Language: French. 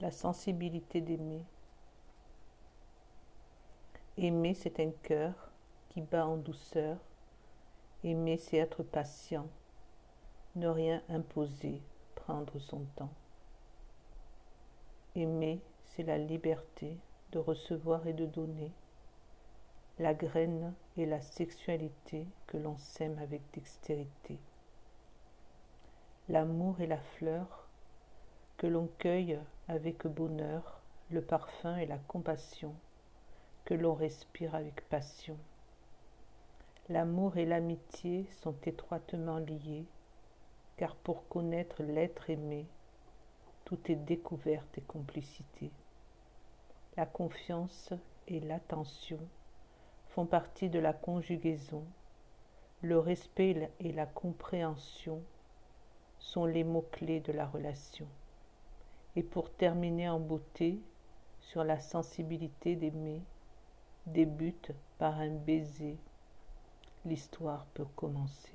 la sensibilité d'aimer. Aimer, c'est un cœur qui bat en douceur. Aimer, c'est être patient, ne rien imposer, prendre son temps. Aimer, c'est la liberté de recevoir et de donner, la graine et la sexualité que l'on sème avec dextérité. L'amour et la fleur que l'on cueille avec bonheur, le parfum et la compassion que l'on respire avec passion. L'amour et l'amitié sont étroitement liés, car pour connaître l'être aimé, tout est découverte et complicité. La confiance et l'attention font partie de la conjugaison. Le respect et la compréhension sont les mots-clés de la relation. Et pour terminer en beauté sur la sensibilité d'aimer, débute par un baiser, l'histoire peut commencer.